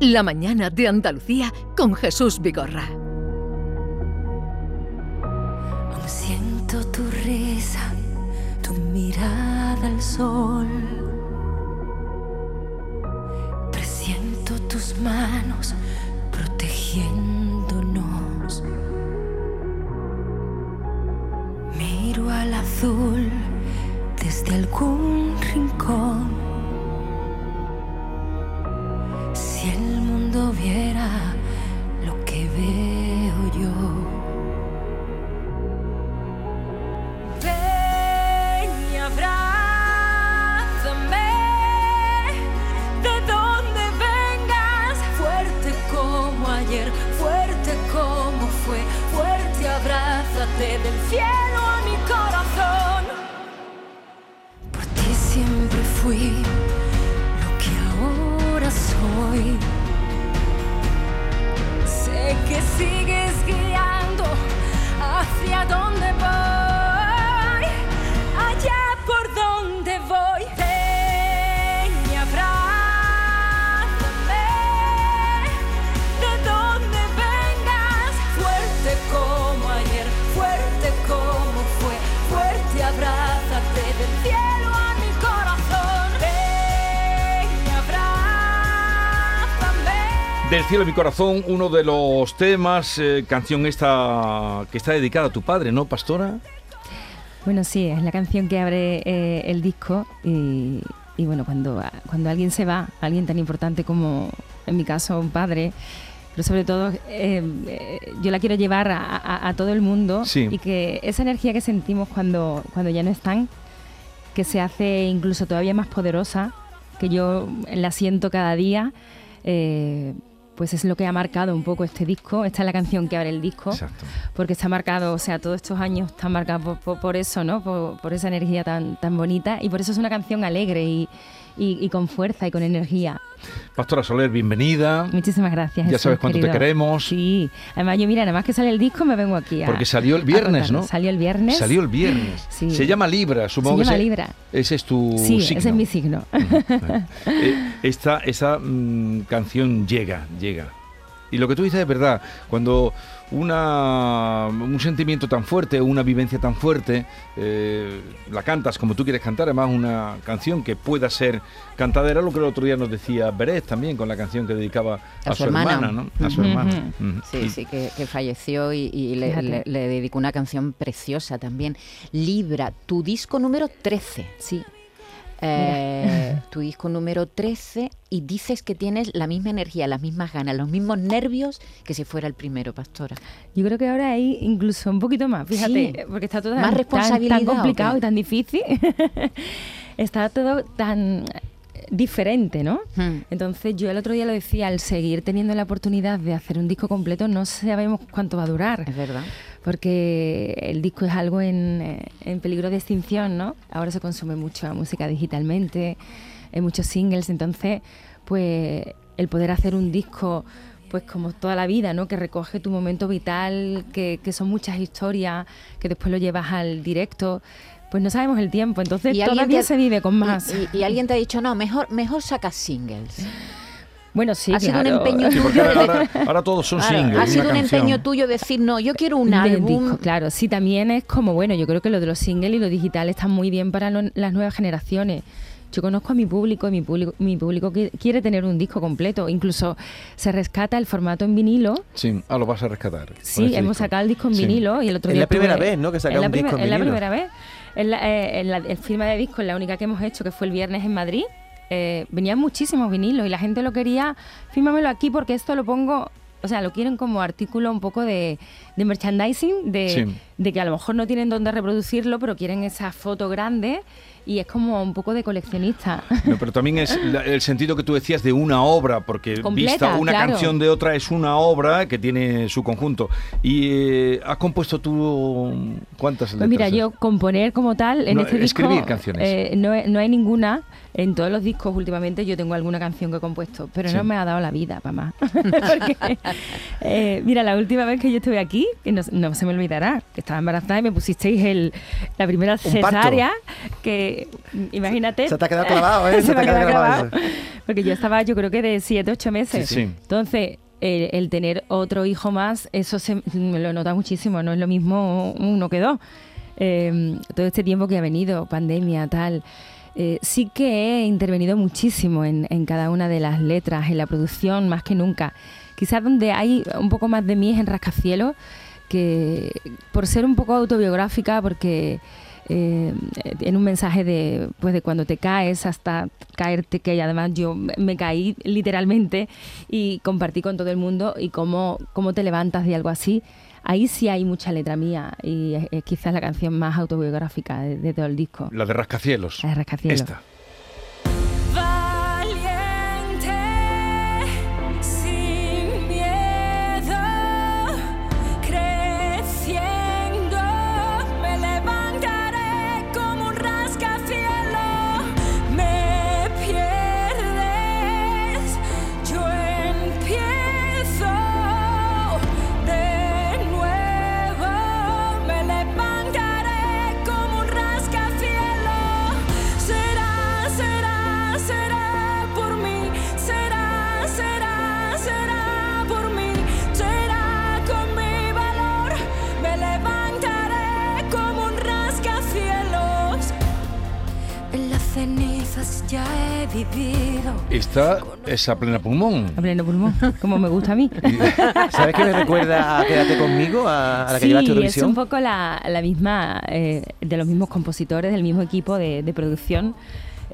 La mañana de Andalucía con Jesús Vigorra. siento tu risa, tu mirada al sol. Presiento tus manos protegiéndonos. Miro al azul desde algún rincón Del cielo de mi corazón, uno de los temas, eh, canción esta que está dedicada a tu padre, ¿no, Pastora? Bueno, sí, es la canción que abre eh, el disco y, bueno, cuando, cuando alguien se va, alguien tan importante como en mi caso un padre, pero sobre todo eh, yo la quiero llevar a, todo el mundo y que esa energía que sentimos cuando, cuando ya no están, que se hace incluso todavía más poderosa, que yo la siento cada día pues es lo que ha marcado un poco este disco. Esta es la canción que abre el disco. Porque está marcado, o sea, todos estos años están marcados por, eso, ¿no? Por, esa energía tan, tan bonita. Y por eso es una canción alegre y, y, con fuerza y con energía. Pastora Soler, bienvenida. Muchísimas gracias. Ya sabes cuánto te queremos. Sí, además yo mira, nada más que sale el disco me vengo aquí. Porque salió el viernes, ¿no? Salió el viernes. Salió el viernes. Se llama Libra, supongo Se llama Libra. Ese es tu sí, signo. ese es mi signo. Eh, esta esa mm, canción llega, llega. Y lo que tú dices es verdad. Cuando una, un sentimiento tan fuerte, una vivencia tan fuerte, eh, la cantas como tú quieres cantar, además una canción que pueda ser cantada, era lo que el otro día nos decía Beret también con la canción que dedicaba a, su, hermana, ¿no? A su hermana. Sí, sí, que, falleció y, le, le dedicó una canción preciosa también. Libra, tu disco número 13. Sí. Eh, tu disco número 13 y dices que tienes la misma energía, las mismas ganas, los mismos nervios que si fuera el primero, Pastora. Yo creo que ahora hay incluso un poquito más, fíjate, porque está todo más tan, tan complicado y tan difícil. está todo tan diferente, ¿no? Hmm. Entonces yo el otro día lo decía, al seguir teniendo la oportunidad de hacer un disco completo, no sabemos cuánto va a durar. Es verdad. Porque el disco es algo en, eh, en peligro de extinción, ¿no? Ahora se consume mucha música digitalmente, hay muchos singles, entonces, pues el poder hacer un disco pues como toda la vida, ¿no? Que recoge tu momento vital, que, que son muchas historias, que después lo llevas al directo pues no sabemos el tiempo, entonces todavía se vive con más. Y, alguien te ha dicho, no, mejor, mejor sacas singles. Bueno, sí, ha sido un empeño tuyo. Ahora, todos son singles. Ha sido un empeño tuyo decir, no, yo quiero un álbum. claro, sí, también es como, bueno, yo creo que lo de los singles y lo digital están muy bien para las nuevas generaciones. Yo conozco a mi público y mi público, mi público quiere tener un disco completo. Incluso se rescata el formato en vinilo. Sí, ah, lo vas a rescatar. Sí, hemos sacado el disco en vinilo y el otro día. Es la primera vez, ¿no? Que saca un disco en vinilo. Es la primera vez. En la, eh, la el firma de disco es la única que hemos hecho, que fue el viernes en Madrid. Eh, venían muchísimos vinilos y la gente lo quería, fírmamelo aquí porque esto lo pongo, o sea, lo quieren como artículo un poco de, merchandising, de, de, que a lo mejor no tienen dónde reproducirlo, pero quieren esa foto grande y es como un poco de coleccionista. pero también es el sentido que tú decías de una obra, porque vista una canción de otra es una obra que tiene su conjunto. ¿Y eh, has compuesto tú cuántas letras? Pues mira, yo componer como tal en este disco... Escribir canciones. Eh, no, no hay ninguna. En todos los discos últimamente yo tengo alguna canción que he compuesto, pero no me ha dado la vida para más. Eh, mira, la última vez que yo estuve aquí, que no, se me olvidará, que estaba embarazada y me pusisteis el, la primera cesárea, que imagínate. Se te ha quedado clavado, ¿eh? se, me ha quedado clavado. Porque yo estaba, yo creo que de 7, 8 meses. Sí, sí. Entonces, el, el tener otro hijo más, eso se me lo nota muchísimo, no es lo mismo uno que dos. Eh, todo este tiempo que ha venido, pandemia, tal. eh, sí que he intervenido muchísimo en, en cada una de las letras, en la producción, más que nunca. Quizás donde hay un poco más de mí es en Rascacielos, que por ser un poco autobiográfica, porque eh, en un mensaje de, pues de cuando te caes hasta caerte, que además yo me caí literalmente y compartí con todo el mundo y cómo, cómo te levantas de algo así. Ahí sí hay mucha letra mía y es, es quizás la canción más autobiográfica de, de todo el disco. La de Rascacielos. La de Rascacielos. Esta. Es a plena pulmón. A pleno pulmón, como me gusta a mí. ¿Sabes qué me recuerda a Quédate conmigo, a, a la que sí, llevaste a es Eurovisión? un poco la, la misma, eh, de los mismos compositores, del mismo equipo de, de producción.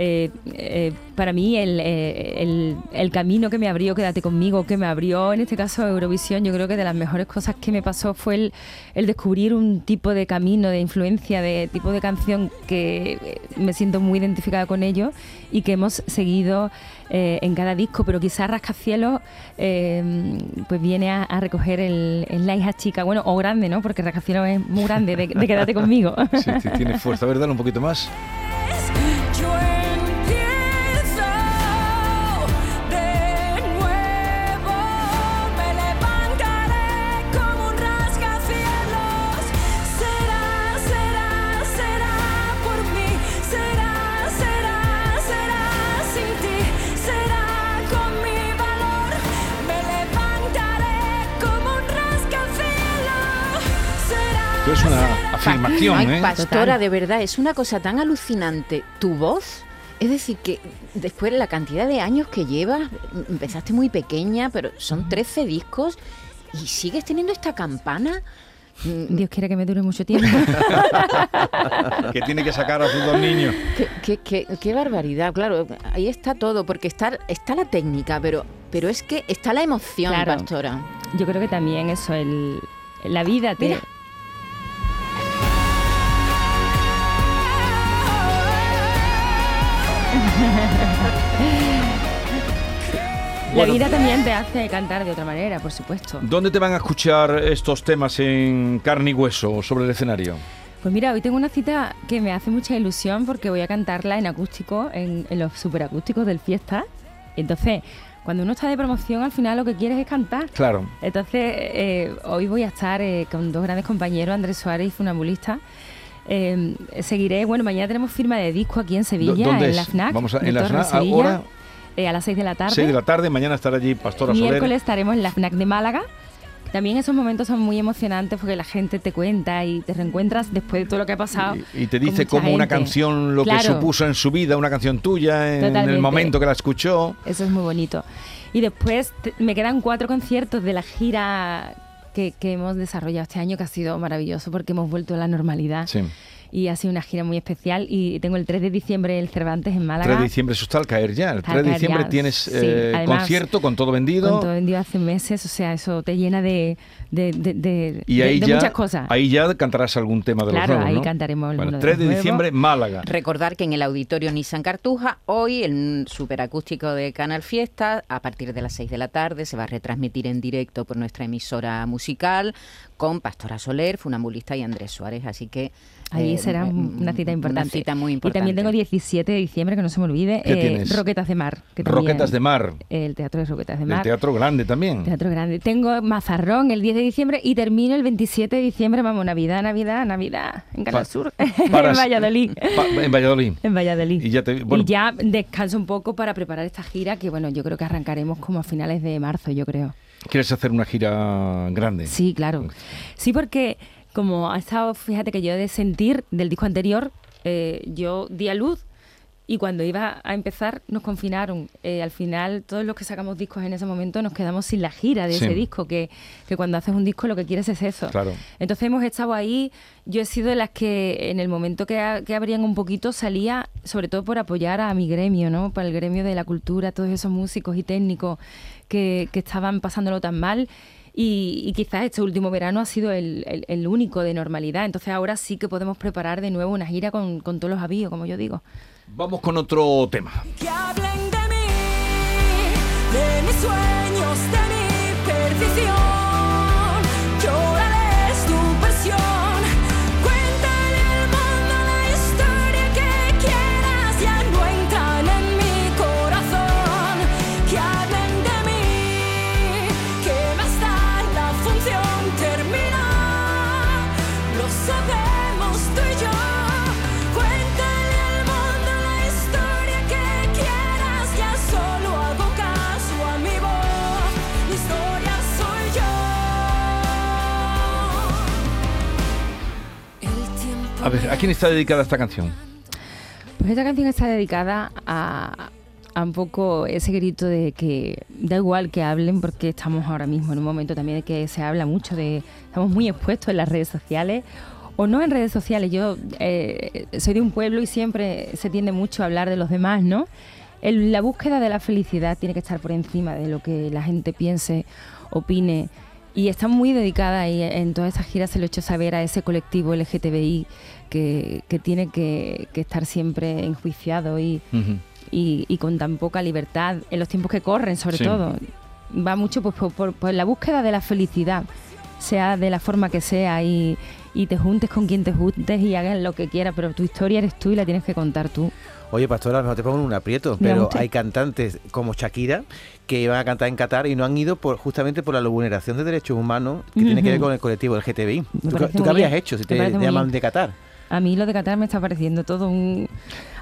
Eh, eh, para mí el, eh, el- el camino que me abrió Quédate conmigo, que me abrió en este caso Eurovisión, yo creo que de las mejores cosas que me pasó fue el, el descubrir un tipo de camino, de influencia, de tipo de canción que me siento muy identificada con ello y que hemos seguido en cada disco, pero quizás Rascacielos pues viene a, recoger el, el la hija chica, bueno, o grande, ¿no? Porque Rascacielos es muy grande, de, de Quédate conmigo. Sí, tiene fuerza. A ver, dale un poquito más. Esto es una afirmación, Ay, ¿eh? Pastora, de verdad, es una cosa tan alucinante. Tu voz, es decir, que después de la cantidad de años que llevas, empezaste muy pequeña, pero son 13 discos y sigues teniendo esta campana. Mm, Dios quiera que me dure mucho tiempo. Que tiene que sacar a sus dos niños. Qué, qué- qué- qué barbaridad, claro, ahí está todo, porque está, está la técnica, pero, pero es que está la emoción, Claro. Pastora. Yo creo que también eso, el, la vida te... Mira. La vida también te hace cantar de otra manera, por supuesto. ¿Dónde te van a escuchar estos temas en carne y hueso sobre el escenario? Pues mira, hoy tengo una cita que me hace mucha ilusión porque voy a cantarla en acústico, en, en los superacústicos del Fiesta. Entonces, cuando uno está de promoción, al final lo que quieres es cantar. Claro. Entonces, eh, hoy voy a estar eh, con dos grandes compañeros, Andrés Suárez y Funambulista. Eh, seguiré, bueno, mañana tenemos firma de disco aquí en Sevilla, ¿Dónde en es? la FNAC. Vamos a- en la FNAC, ahora- eh, a las 6 de la tarde. 6 de la tarde, mañana estará allí Pastora Soler. Miércoles estaremos en la FNAC de Málaga. También esos momentos son muy emocionantes porque la gente te cuenta y te reencuentras después de todo lo que ha pasado. Y, y te dice como una gente. canción lo que Claro. supuso en su vida, una canción tuya, en el momento que la escuchó. Eso es muy bonito. Y después te- me quedan cuatro conciertos de la gira que, que hemos desarrollado este año, que ha sido maravilloso porque hemos vuelto a la normalidad. Y ha sido una gira muy especial. Y tengo el 3 de diciembre el Cervantes en Málaga. 3 de diciembre, eso está al caer ya. El Está 3 al de diciembre ya, tienes sí. eh, Además, concierto con todo vendido. Con todo vendido hace meses, o sea, eso te llena de, de, de- de- y de- ahí de ya, muchas cosas. ahí ya cantarás algún tema de Claro, los nuevos, ahí ¿no? cantaremos Bueno, de 3 los de nuevos. diciembre, Málaga. Recordar que en el auditorio Nissan Cartuja, hoy el superacústico de Canal Fiesta, a partir de las 6 de la tarde, se va a retransmitir en directo por nuestra emisora musical con Pastora Soler, Funambulista y Andrés Suárez. Así que Ahí eh, será eh, una cita importante. Una cita muy Y importante. también tengo 17 de diciembre, que no se me olvide, ¿Qué eh, tienes? Roquetas de Mar. Que también- Roquetas de Mar, El Teatro de Roquetas de el Mar. teatro grande también. Teatro Grande. Tengo Mazarrón el 10 de diciembre y termino el 27 de diciembre. Vamos, Navidad, Navidad, Navidad. En Canal Pa- Sur. en Valladolid. Pa- en Valladolid. En Valladolid. Y ya te- bueno. Y ya descanso un poco para preparar esta gira que, bueno, yo creo que arrancaremos como a finales de marzo, yo creo. ¿Quieres hacer una gira grande? Sí, claro. Sí, porque como ha estado, fíjate que yo de sentir del disco anterior, eh, yo di a luz y cuando iba a empezar nos confinaron. Eh, al final, todos los que sacamos discos en ese momento nos quedamos sin la gira de Sí. ese disco, que, que cuando haces un disco lo que quieres es eso. Claro. Entonces hemos estado ahí, yo he sido de las que en el momento que, a- que abrían un poquito salía, sobre todo por apoyar a mi gremio, ¿no? Para el gremio de la cultura, todos esos músicos y técnicos que, que estaban pasándolo tan mal. Y, y quizás este último verano ha sido el, el- el único de normalidad. Entonces ahora sí que podemos preparar de nuevo una gira con, con todos los avíos, como yo digo. Vamos con otro tema. Que hablen de mí, de mis sueños, de mi perdición. A ver, ¿a quién está dedicada esta canción? Pues esta canción está dedicada a, a un poco ese grito de que da igual que hablen porque estamos ahora mismo en un momento también de que se habla mucho de estamos muy expuestos en las redes sociales o no en redes sociales. Yo eh, soy de un pueblo y siempre se tiende mucho a hablar de los demás, ¿no? El- la búsqueda de la felicidad tiene que estar por encima de lo que la gente piense, opine. Y está muy dedicada y en todas estas giras se lo he hecho saber a ese colectivo LGTBI que, que tiene que, que estar siempre enjuiciado y, Ujú. y, y con tan poca libertad en los tiempos que corren, sobre Sí. todo. Va mucho pues, por, por- por la búsqueda de la felicidad, sea de la forma que sea, y, y te juntes con quien te juntes y hagas lo que quieras, pero tu historia eres tú y la tienes que contar tú. Oye, Pastora, a lo mejor te pongo en un aprieto, pero hay cantantes como Shakira que iban a cantar en Qatar y no han ido por justamente por la vulneración de derechos humanos que tiene que ver con el colectivo LGTBI. ¿Tú, tú qué habrías hecho si te llaman de Qatar? A mí lo de Qatar me está pareciendo todo un...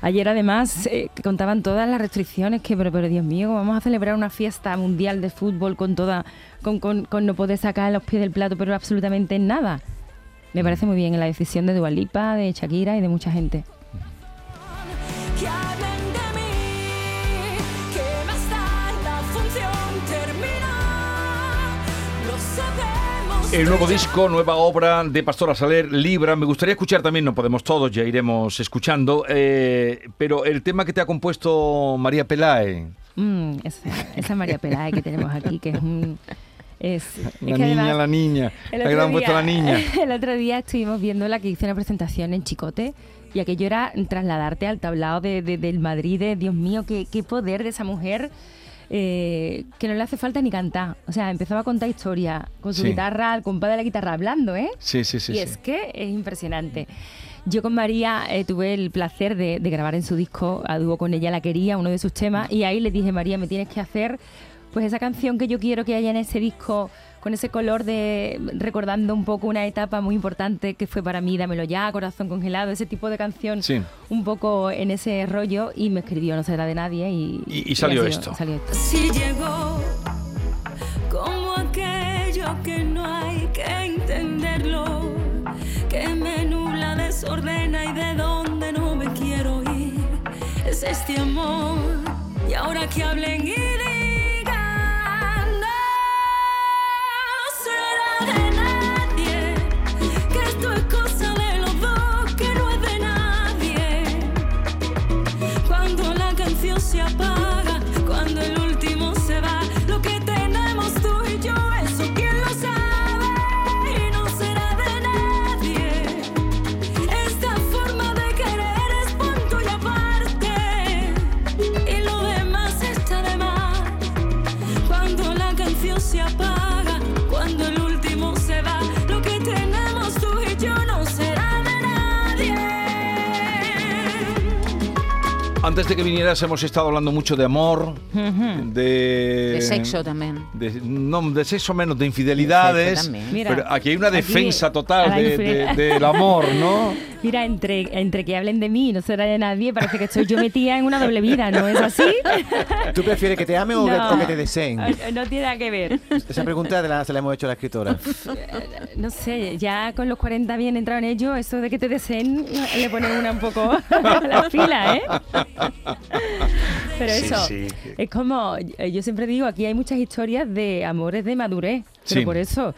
Ayer además eh, contaban todas las restricciones que, pero, pero Dios mío, vamos a celebrar una fiesta mundial de fútbol con toda, con, con, con no poder sacar los pies del plato, pero absolutamente nada. Me parece muy bien la decisión de Dualipa, de Shakira y de mucha gente. El nuevo disco, nueva obra de Pastora Saler, Libra. Me gustaría escuchar también, no podemos todos, ya iremos escuchando, eh, pero el tema que te ha compuesto María Pelae. Mm, esa, esa María Peláez que tenemos aquí, que es un... Es, es La que niña, además- la niña. El otro, han puesto la día, niña. el otro día estuvimos viendo la que hizo una presentación en Chicote y aquello era trasladarte al tablado de, de- del Madrid, de Dios mío, qué, qué poder de esa mujer. eh, que no le hace falta ni cantar. O sea, empezaba a contar historia con su Sí. guitarra, al compás de la guitarra hablando, ¿eh? Sí, sí, sí. y sí. es que es impresionante. Yo con María eh, tuve el placer de, de grabar en su disco, a dúo con ella la quería, uno de sus temas, y ahí le dije, María, me tienes que hacer pues esa canción que yo quiero que haya en ese disco, con ese color de recordando un poco una etapa muy importante que fue para mí, Dámelo ya, Corazón congelado, ese tipo de canción, Sí. un poco en ese rollo, y me escribió No será de nadie y, Y- y salió ha esto. salió esto. Si llegó como aquello que no hay que entenderlo, que me nubla, desordena y de donde no me quiero ir. Es este amor. Y ahora que hablen antes de que vinieras hemos estado hablando mucho de amor, de... De sexo también. de- no, de sexo menos, de infidelidades. Mira, pero aquí hay una aquí defensa a total de- del amor, ¿no? Mira, entre, entre que hablen de mí y no será de nadie, parece que estoy yo metida en una doble vida, ¿no es así? ¿Tú prefieres que te ame o, que, No. o que te deseen? No tiene nada que ver. Esa pregunta de la- se la hemos hecho a la escritora. No sé, ya con los 40 bien entrado en ello, eso de que te deseen le pone una un poco a la fila, ¿eh? Pero eso, sí. es como, eh, yo siempre digo, aquí hay muchas historias de amores de madurez, pero Sí. por eso,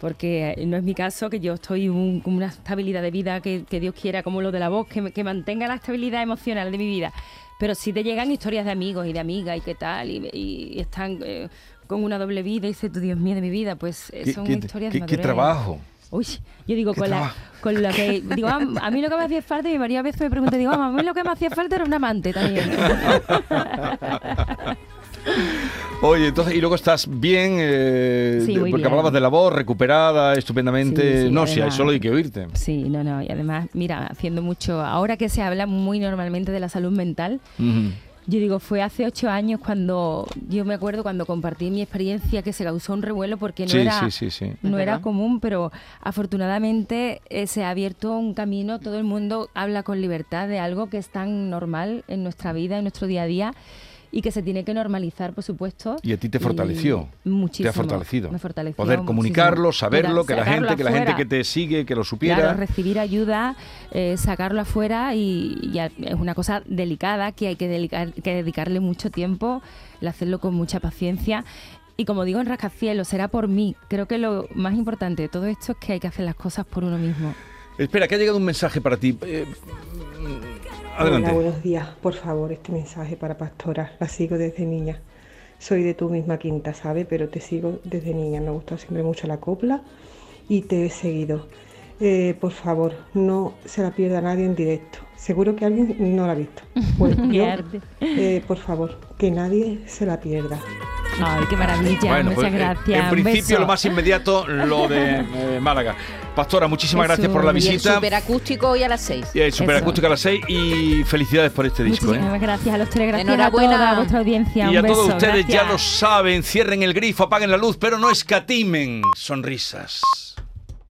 porque eh, no es mi caso, que yo estoy un- con una estabilidad de vida que, que Dios quiera, como lo de la voz, que, que mantenga la estabilidad emocional de mi vida. Pero sí te llegan historias de amigos y de amigas y qué tal, y, y están eh, con una doble vida y dices, Dios mío de mi vida, pues ¿Qué, son qué- historias qué- de qué madurez. trabajo? Uy, yo digo, con la, con la que. Digo, a, a mí lo que me hacía falta, y a veces me pregunta, digo, "Mamá, a mí lo que me hacía falta era un amante también. Oye, entonces, y luego estás bien, eh, Sí, porque bien. hablabas de la voz, recuperada estupendamente. Sí, sí, no, si hay solo hay que oírte. Sí, no, no. Y además, mira, haciendo mucho. Ahora que se habla muy normalmente de la salud mental. Yo digo, fue hace ocho años cuando. Yo me acuerdo cuando compartí mi experiencia que se causó un revuelo porque no Sí, era. sí, sí, sí. No era común, pero afortunadamente eh, se ha abierto un camino, todo el mundo habla con libertad de algo que es tan normal en nuestra vida, en nuestro día a día, y que se tiene que normalizar, por supuesto. Y a ti te fortaleció. Muchísimo. Te ha fortalecido. Me fortaleció Poder muchísimo. comunicarlo, saberlo, que la gente, que la gente que te sigue, que lo supiera. Claro, recibir ayuda, eh, sacarlo afuera y, es una cosa delicada que hay que, delicar- que dedicarle mucho tiempo, el hacerlo con mucha paciencia. Y como digo en Rascacielos, será por mí. Creo que lo más importante de todo esto es que hay que hacer las cosas por uno mismo. Espera, que ha llegado un mensaje para ti. Eh, adelante. Hola, buenos días. Por favor, este mensaje para Pastora. La sigo desde niña. Soy de tu misma quinta, ¿sabes? Pero te sigo desde niña. Me ha gustado siempre mucho la copla y te he seguido. Eh, por favor, no se la pierda nadie en directo. Seguro que alguien no la ha visto. Pues yo, eh, por favor, que nadie se la pierda. Ay, qué maravilla. Bueno, Muchas pues, eh, gracias. En principio, beso. lo más inmediato, lo de eh, Málaga. Pastora, muchísimas gracias por la Jesús. Y el visita. superacústico hoy a las seis. Y el superacústico a las 6 y felicidades por este disco. ¿eh? Muchísimas gracias a los tres, gracias Enhorabuena. a toda vuestra audiencia. Y a Un todos beso, ustedes ya gracias. lo saben, cierren el grifo, apaguen la luz, pero no escatimen sonrisas.